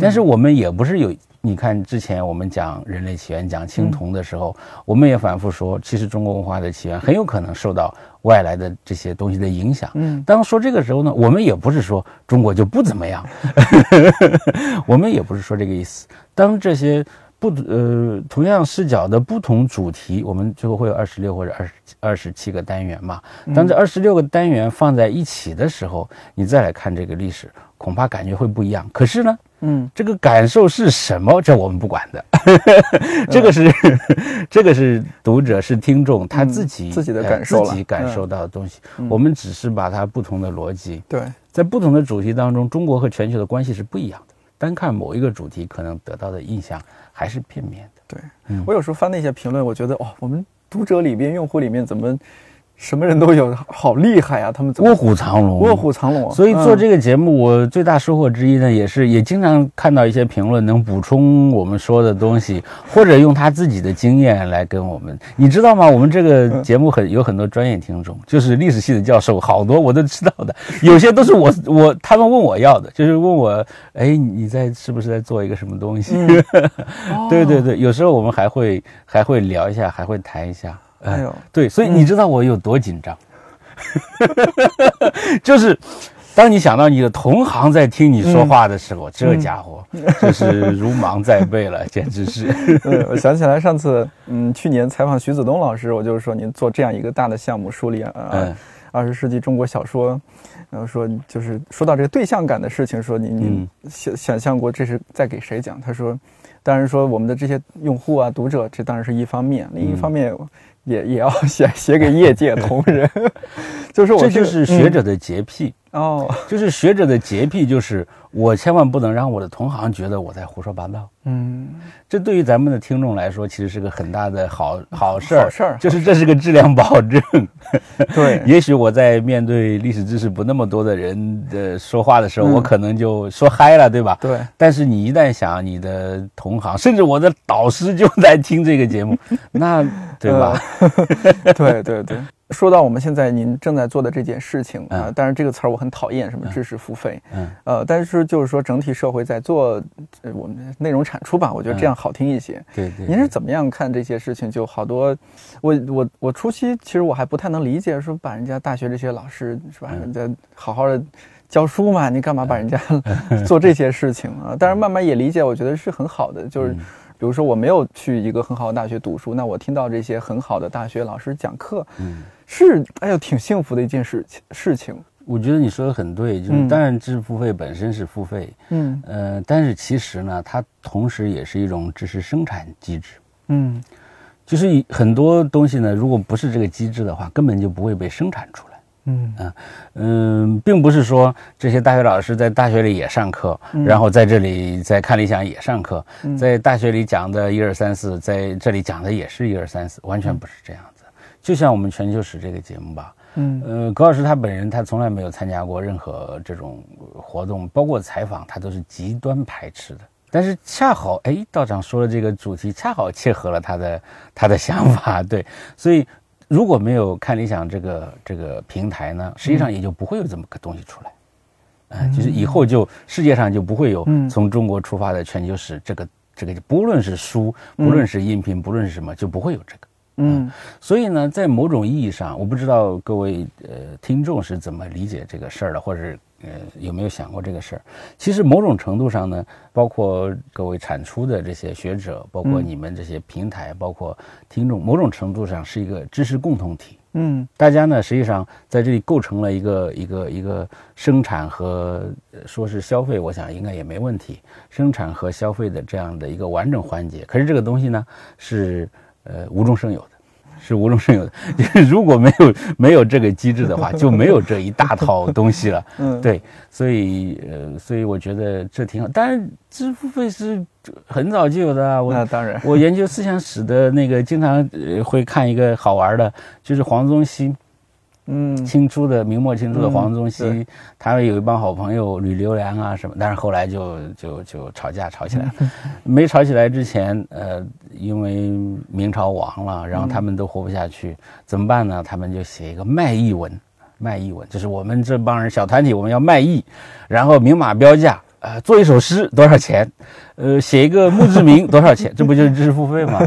但是我们也不是有。你看，之前我们讲人类起源、讲青铜的时候，我们也反复说，其实中国文化的起源很有可能受到外来的这些东西的影响。嗯，当说这个时候呢，我们也不是说中国就不怎么样，我们也不是说这个意思。当这些不呃同样视角的不同主题，我们最后会有二十六或者二十二十七个单元嘛？当这二十六个单元放在一起的时候，你再来看这个历史，恐怕感觉会不一样。可是呢？嗯，这个感受是什么？这我们不管的，这个是 这个是读者是听众他自己自己的感受，自己感受到的东西。我们只是把它不同的逻辑，对，在不同的主题当中，中国和全球的关系是不一样的。单看某一个主题，可能得到的印象还是片面的。对，我有时候翻那些评论，我觉得哦，我们读者里边、用户里面怎么？什么人都有，好厉害啊！他们卧虎藏龙，卧虎藏龙。所以做这个节目，我最大收获之一呢，也是也经常看到一些评论，能补充我们说的东西，或者用他自己的经验来跟我们。你知道吗？我们这个节目很有很多专业听众，就是历史系的教授，好多我都知道的，有些都是我 我他们问我要的，就是问我，哎，你在是不是在做一个什么东西？对对对，有时候我们还会还会聊一下，还会谈一下。哎呦，对，所以你知道我有多紧张，就是当你想到你的同行在听你说话的时候，这家伙就是如芒在背了，简直是。我想起来上次，嗯，去年采访徐子东老师，我就是说您做这样一个大的项目，梳理啊，二十世纪中国小说，然后说就是说到这个对象感的事情，说您您想想象过这是在给谁讲？他说，当然说我们的这些用户啊、读者，这当然是一方面，另一方面。也也要写写给业界同仁，就是我这就是学者的洁癖哦，就是学者的洁癖，就是我千万不能让我的同行觉得我在胡说八道。嗯，这对于咱们的听众来说，其实是个很大的好好事儿。好事儿，就是这是个质量保证。对，也许我在面对历史知识不那么多的人的说话的时候，我可能就说嗨了，对吧？对。但是你一旦想你的同行，甚至我的导师就在听这个节目，那对吧？对对对。说到我们现在您正在做的这件事情啊，当然这个词儿我很讨厌，什么知识付费，嗯，呃，但是就是说整体社会在做我们内容产出吧，我觉得这样好听一些。对对，您是怎么样看这些事情？就好多，我我我初期其实我还不太能理解，说把人家大学这些老师是吧，人家好好的教书嘛，你干嘛把人家 做这些事情啊？但是慢慢也理解，我觉得是很好的，就是。比如说我没有去一个很好的大学读书，那我听到这些很好的大学老师讲课，嗯，是哎呦挺幸福的一件事情事情。我觉得你说的很对，就是当然知识付费本身是付费，嗯呃，但是其实呢，它同时也是一种知识生产机制，嗯，就是很多东西呢，如果不是这个机制的话，根本就不会被生产出来。嗯嗯并不是说这些大学老师在大学里也上课，然后在这里在看理想也上课，在大学里讲的一二三四，在这里讲的也是一二三四，完全不是这样子。就像我们全球史这个节目吧，嗯。呃，葛老师他本人他从来没有参加过任何这种活动，包括采访，他都是极端排斥的。但是恰好哎，道长说的这个主题恰好切合了他的他的想法，对，所以。如果没有看理想这个这个平台呢，实际上也就不会有这么个东西出来，嗯，就是以后就世界上就不会有从中国出发的全球史这个这个，不论是书，不论是音频，不论是什么，就不会有这个，嗯，所以呢，在某种意义上，我不知道各位呃听众是怎么理解这个事儿的，或者是。呃，有没有想过这个事儿？其实某种程度上呢，包括各位产出的这些学者，包括你们这些平台，包括听众，某种程度上是一个知识共同体。嗯，大家呢实际上在这里构成了一个一个一个生产和说是消费，我想应该也没问题。生产和消费的这样的一个完整环节，可是这个东西呢是呃无中生有的。是无中生有的，如果没有没有这个机制的话，就没有这一大套东西了。嗯，对，所以呃，所以我觉得这挺好。但是，支付费是很早就有的啊。那当然，我研究思想史的那个，经常会看一个好玩的，就是黄宗羲。嗯，清初的明末清初的黄宗羲，他们有一帮好朋友吕留良啊什么，但是后来就就就吵架吵起来了。没吵起来之前，呃，因为明朝亡了，然后他们都活不下去，怎么办呢？他们就写一个卖艺文，卖艺文就是我们这帮人小团体，我们要卖艺，然后明码标价。呃，做一首诗多少钱？呃，写一个墓志铭多少钱？这不就是知识付费吗？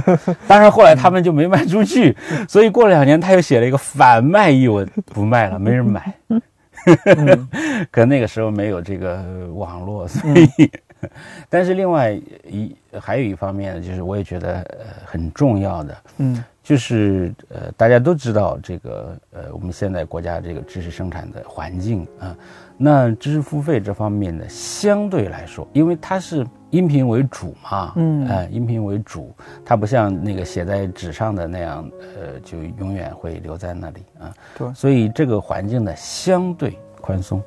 当然，后来他们就没卖出去，所以过了两年，他又写了一个反卖一文，不卖了，没人买。可能那个时候没有这个网络，所以。但是另外一还有一方面，就是我也觉得呃很重要的，嗯，就是呃，大家都知道这个呃，我们现在国家这个知识生产的环境啊，那知识付费这方面呢，相对来说，因为它是音频为主嘛，嗯，哎，音频为主，它不像那个写在纸上的那样，呃，就永远会留在那里啊，对，所以这个环境呢，相对宽松。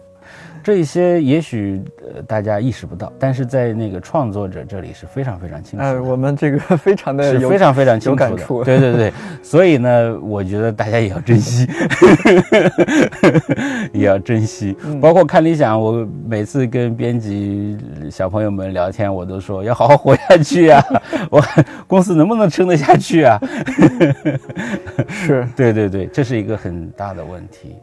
这些也许呃大家意识不到，但是在那个创作者这里是非常非常清楚。呃，我们这个 非常的是非常非常清楚的，对对对。所以呢，我觉得大家也要珍惜，也要珍惜。包括看理想，我每次跟编辑小朋友们聊天，我都说要好好活下去啊！我公司能不能撑得下去啊？是对对对，这是一个很大的问题。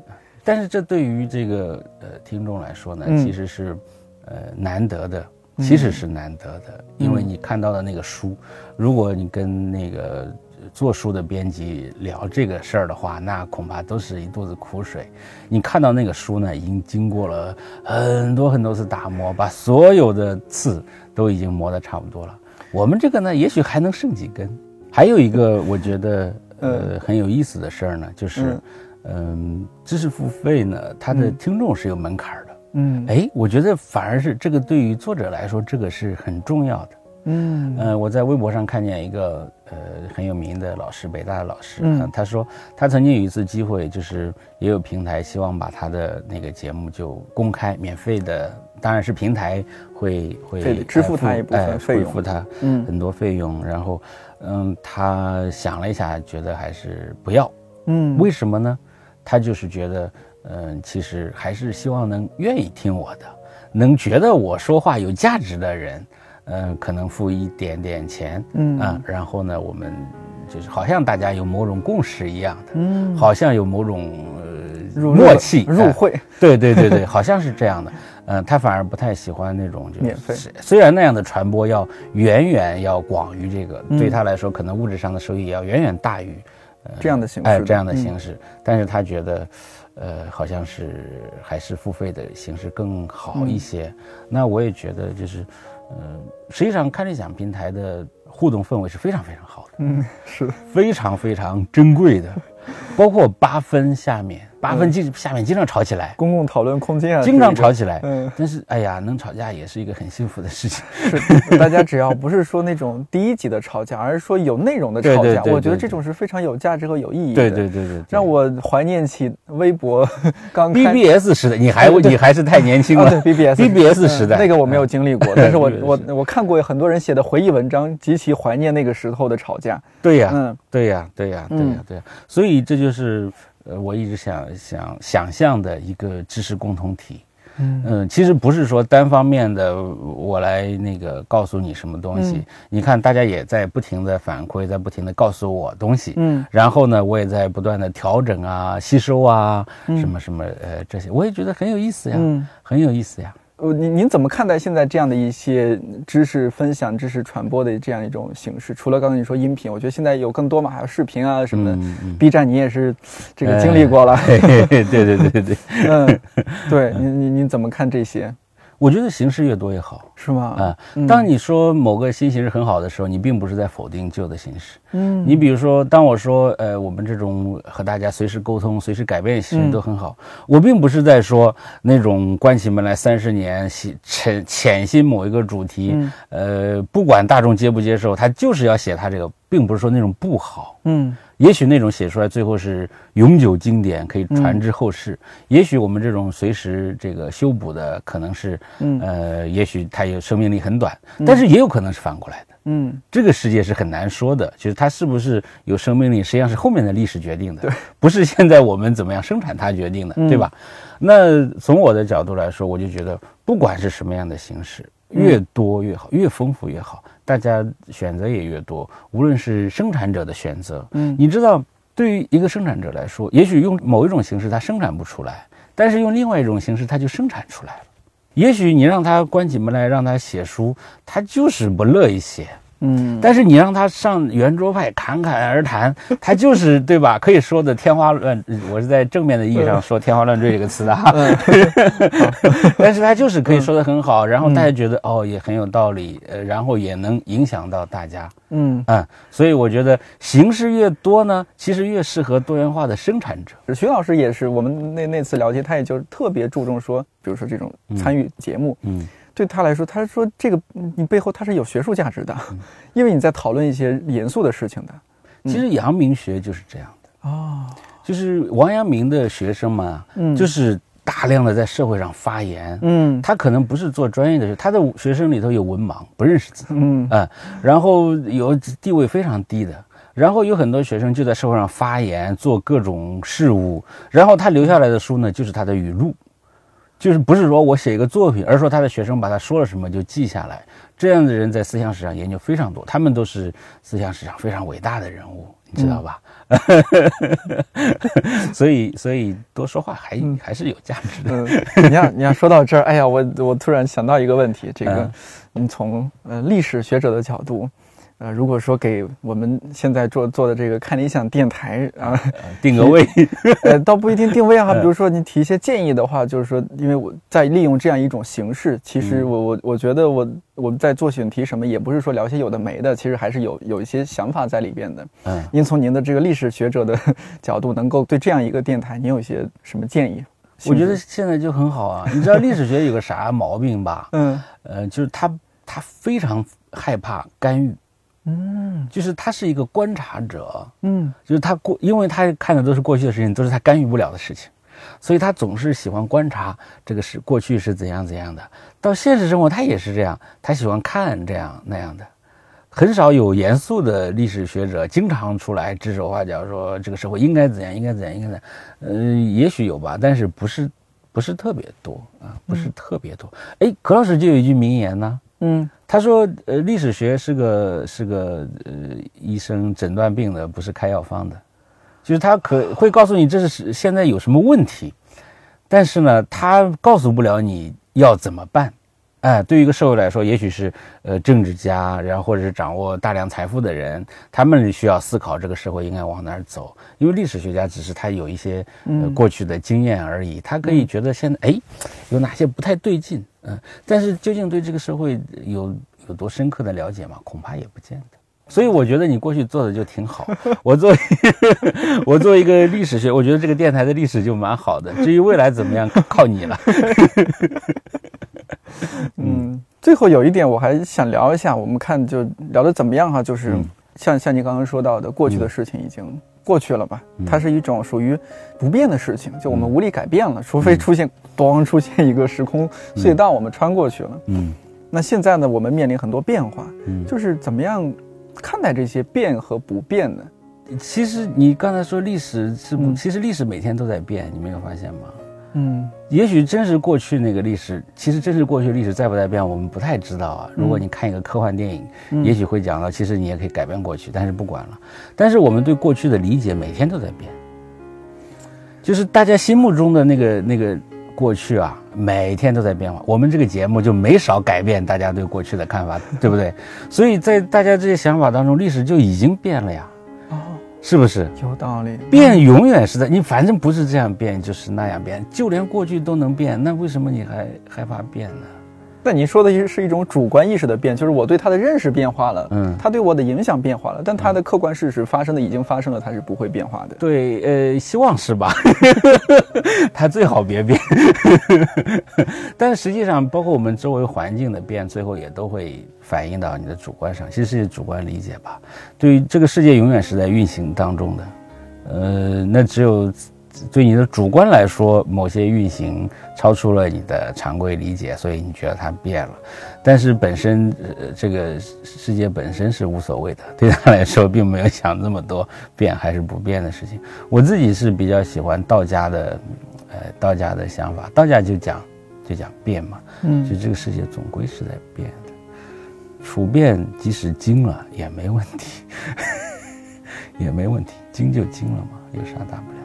但是这对于这个呃听众来说呢，其实是，呃难得的，其实是难得的，因为你看到的那个书，如果你跟那个做书的编辑聊这个事儿的话，那恐怕都是一肚子苦水。你看到那个书呢，已经经过了很多很多次打磨，把所有的刺都已经磨得差不多了。我们这个呢，也许还能剩几根。还有一个我觉得呃很有意思的事儿呢，就是。嗯，知识付费呢，它的听众是有门槛的。嗯，哎，我觉得反而是这个对于作者来说，这个是很重要的。嗯，呃，我在微博上看见一个呃很有名的老师，北大的老师，他说他曾经有一次机会，就是也有平台希望把他的那个节目就公开免费的，当然是平台会会支付他一部分费用，付他嗯很多费用，然后嗯他想了一下，觉得还是不要。嗯，为什么呢？他就是觉得，嗯，其实还是希望能愿意听我的，能觉得我说话有价值的人，嗯，可能付一点点钱，嗯。啊，然后呢，我们就是好像大家有某种共识一样的，嗯，好像有某种呃默契入会，对对对对，好像是这样的，嗯，他反而不太喜欢那种就免费，虽然那样的传播要远远要广于这个，对他来说可能物质上的收益要远远大于。这样的形式，哎，这样的形式，但是他觉得，呃，好像是还是付费的形式更好一些。那我也觉得，就是，呃，实际上看理想平台的互动氛围是非常非常好的，嗯，是非常非常珍贵的，包括八分下面。八分经下面经常吵起来，公共讨论空间啊，经常吵起来。嗯，但是哎呀，能吵架也是一个很幸福的事情。是，大家只要不是说那种第一级的吵架，而是说有内容的吵架，我觉得这种是非常有价值和有意义的。对对对对，让我怀念起微博刚 BBS 时代，你还你还是太年轻了。对 BBS BBS 时代那个我没有经历过，但是我我我看过很多人写的回忆文章，极其怀念那个时候的吵架。对呀，嗯，对呀，对呀，对呀，对呀，所以这就是。呃，我一直想想想象的一个知识共同体，嗯。其实不是说单方面的我来那个告诉你什么东西，你看大家也在不停的反馈，在不停的告诉我东西，嗯，然后呢，我也在不断的调整啊、吸收啊，什么什么呃这些，我也觉得很有意思呀，很有意思呀。呃，您您怎么看待现在这样的一些知识分享、知识传播的这样一种形式？除了刚才你说音频，我觉得现在有更多嘛，还有视频啊什么的。B 站你也是这个经历过了。对对对对对。嗯，对，您您您怎么看这些？我觉得形式越多越好，是吗？啊，当你说某个新形式很好的时候，你并不是在否定旧的形式。嗯，你比如说，当我说，呃，我们这种和大家随时沟通、随时改变形式都很好，我并不是在说那种关起门来三十年潜潜心某一个主题，呃，不管大众接不接受，他就是要写他这个，并不是说那种不好。嗯。也许那种写出来最后是永久经典，可以传之后世。也许我们这种随时这个修补的，可能是，呃，也许它有生命力很短，但是也有可能是反过来的。嗯，这个世界是很难说的，就是它是不是有生命力，实际上是后面的历史决定的，对，不是现在我们怎么样生产它决定的，对吧？那从我的角度来说，我就觉得不管是什么样的形式，越多越好，越丰富越好。大家选择也越多，无论是生产者的选择，嗯，你知道，对于一个生产者来说，也许用某一种形式他生产不出来，但是用另外一种形式他就生产出来了。也许你让他关起门来让他写书，他就是不乐意写，嗯，但是你让他上圆桌派侃侃而谈，他就是对吧？可以说的天花乱，我是在正面的意义上说天花乱坠这个词的哈。但是他就是可以说的很好，然后大家觉得哦也很有道理，呃，然后也能影响到大家。嗯嗯，所以我觉得形式越多呢，其实越适合多元化的生产者。徐老师也是，我们那那次聊天，他也就特别注重说，比如说这种参与节目，嗯。对他来说，他说这个你背后他是有学术价值的，因为你在讨论一些严肃的事情的。其实阳明学就是这样的哦，就是王阳明的学生嘛，嗯，就是大量的在社会上发言，嗯，他可能不是做专业的，他的学生里头有文盲，不认识字，嗯啊，然后有地位非常低的，然后有很多学生就在社会上发言，做各种事务，然后他留下来的书呢，就是他的语录。就是不是说我写一个作品，而是说他的学生把他说了什么就记下来。这样的人在思想史上研究非常多，他们都是思想史上非常伟大的人物，你知道吧？所以，所以多说话还还是有价值的。你要你要说到这儿，哎呀，我我突然想到一个问题，这个你从呃历史学者的角度。呃，如果说给我们现在做做的这个看理想电台啊定个位，呃，倒不一定定位啊。比如说你提一些建议的话，就是说，因为我在利用这样一种形式，其实我我我觉得我我们在做选题什么，也不是说聊些有的没的，其实还是有有一些想法在里边的。嗯，您从您的这个历史学者的 角度，能够对这样一个电台，您有一些什么建议？我觉得现在就很好啊。你知道历史学有个啥毛病吧？嗯，呃，就是他他非常害怕干预。嗯，就是他是一个观察者，嗯，就是他过，因为他看的都是过去的事情，都是他干预不了的事情，所以他总是喜欢观察这个是过去是怎样怎样的。到现实生活，他也是这样，他喜欢看这样那样的，很少有严肃的历史学者经常出来指手画脚说这个社会应该怎样，应该怎样，应该怎样。嗯，也许有吧，但是不是不是特别多啊，不是特别多。哎，葛老师就有一句名言呢。嗯，他说，呃，历史学是个是个呃医生诊断病的，不是开药方的，就是他可会告诉你这是现在有什么问题，但是呢，他告诉不了你要怎么办。哎，对于一个社会来说，也许是呃政治家，然后或者是掌握大量财富的人，他们需要思考这个社会应该往哪儿走。因为历史学家只是他有一些呃过去的经验而已，他可以觉得现在哎有哪些不太对劲，嗯，但是究竟对这个社会有有多深刻的了解吗？恐怕也不见得。所以我觉得你过去做的就挺好。我做 我做一个历史学，我觉得这个电台的历史就蛮好的。至于未来怎么样，靠你了。嗯，最后有一点我还想聊一下，我们看就聊的怎么样哈？就是像像你刚刚说到的，过去的事情已经过去了吧？它是一种属于不变的事情，就我们无力改变了，除非出现 咣出现一个时空隧道，我们穿过去了。嗯，那现在呢，我们面临很多变化，嗯，就是怎么样看待这些变和不变呢？其实你刚才说历史是，其实历史每天都在变，你没有发现吗？嗯，也许真是过去那个历史，其实真是过去历史在不在变，我们不太知道啊。如果你看一个科幻电影，也许会讲到，其实你也可以改变过去，但是不管了。但是我们对过去的理解每天都在变，就是大家心目中的那个那个过去啊，每天都在变化。我们这个节目就没少改变大家对过去的看法，对不对？所以在大家这些想法当中，历史就已经变了呀。是不是有道理？变永远是在你，反正不是这样变，就是那样变。就连过去都能变，那为什么你还害怕变呢？那你说的是一种主观意识的变，就是我对他的认识变化了，嗯，他对我的影响变化了，但他的客观事实发生的已经发生了，他是不会变化的。对，呃，希望是吧？他最好别变。但实际上，包括我们周围环境的变，最后也都会反映到你的主观上，其实是主观理解吧。对于这个世界，永远是在运行当中的，呃，那只有。对你的主观来说，某些运行超出了你的常规理解，所以你觉得它变了。但是本身，呃，这个世界本身是无所谓的，对他来说并没有想那么多变还是不变的事情。我自己是比较喜欢道家的，呃，道家的想法。道家就讲，就讲变嘛，嗯，就这个世界总归是在变的，处变即使精了也没问题，也没问题，精就精了嘛，有啥大不了？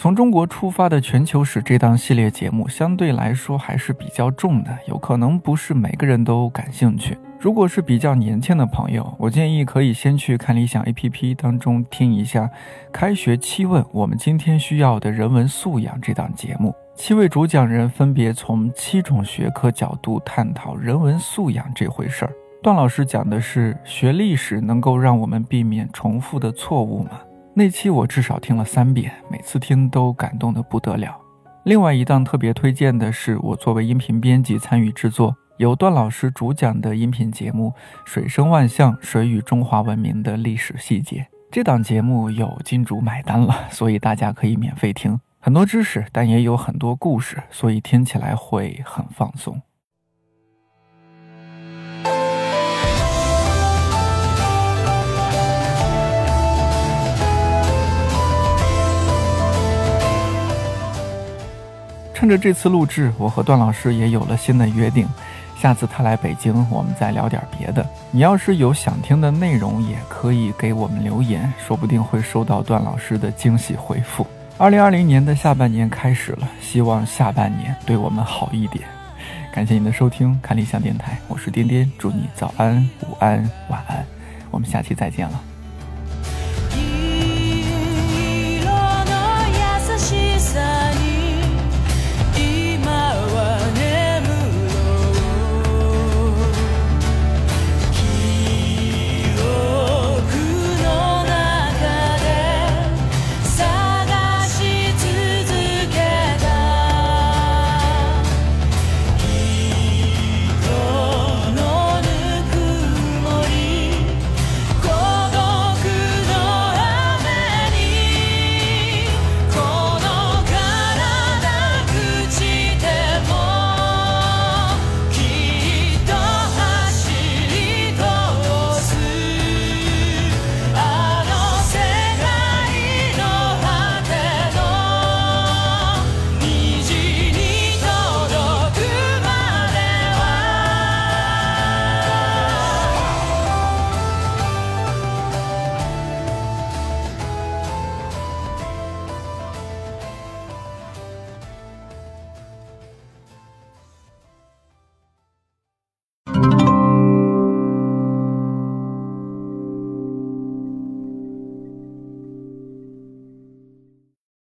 从中国出发的全球史这档系列节目相对来说还是比较重的，有可能不是每个人都感兴趣。如果是比较年轻的朋友，我建议可以先去看理想 APP 当中听一下《开学七问：我们今天需要的人文素养》这档节目。七位主讲人分别从七种学科角度探讨人文素养这回事儿。段老师讲的是学历史能够让我们避免重复的错误吗？那期我至少听了三遍，每次听都感动得不得了。另外一档特别推荐的是我作为音频编辑参与制作，由段老师主讲的音频节目《水声万象：水与中华文明的历史细节》。这档节目有金主买单了，所以大家可以免费听，很多知识，但也有很多故事，所以听起来会很放松。趁着这次录制，我和段老师也有了新的约定。下次他来北京，我们再聊点别的。你要是有想听的内容，也可以给我们留言，说不定会收到段老师的惊喜回复。二零二零年的下半年开始了，希望下半年对我们好一点。感谢你的收听，看理想电台，我是颠颠，祝你早安、午安、晚安，我们下期再见了。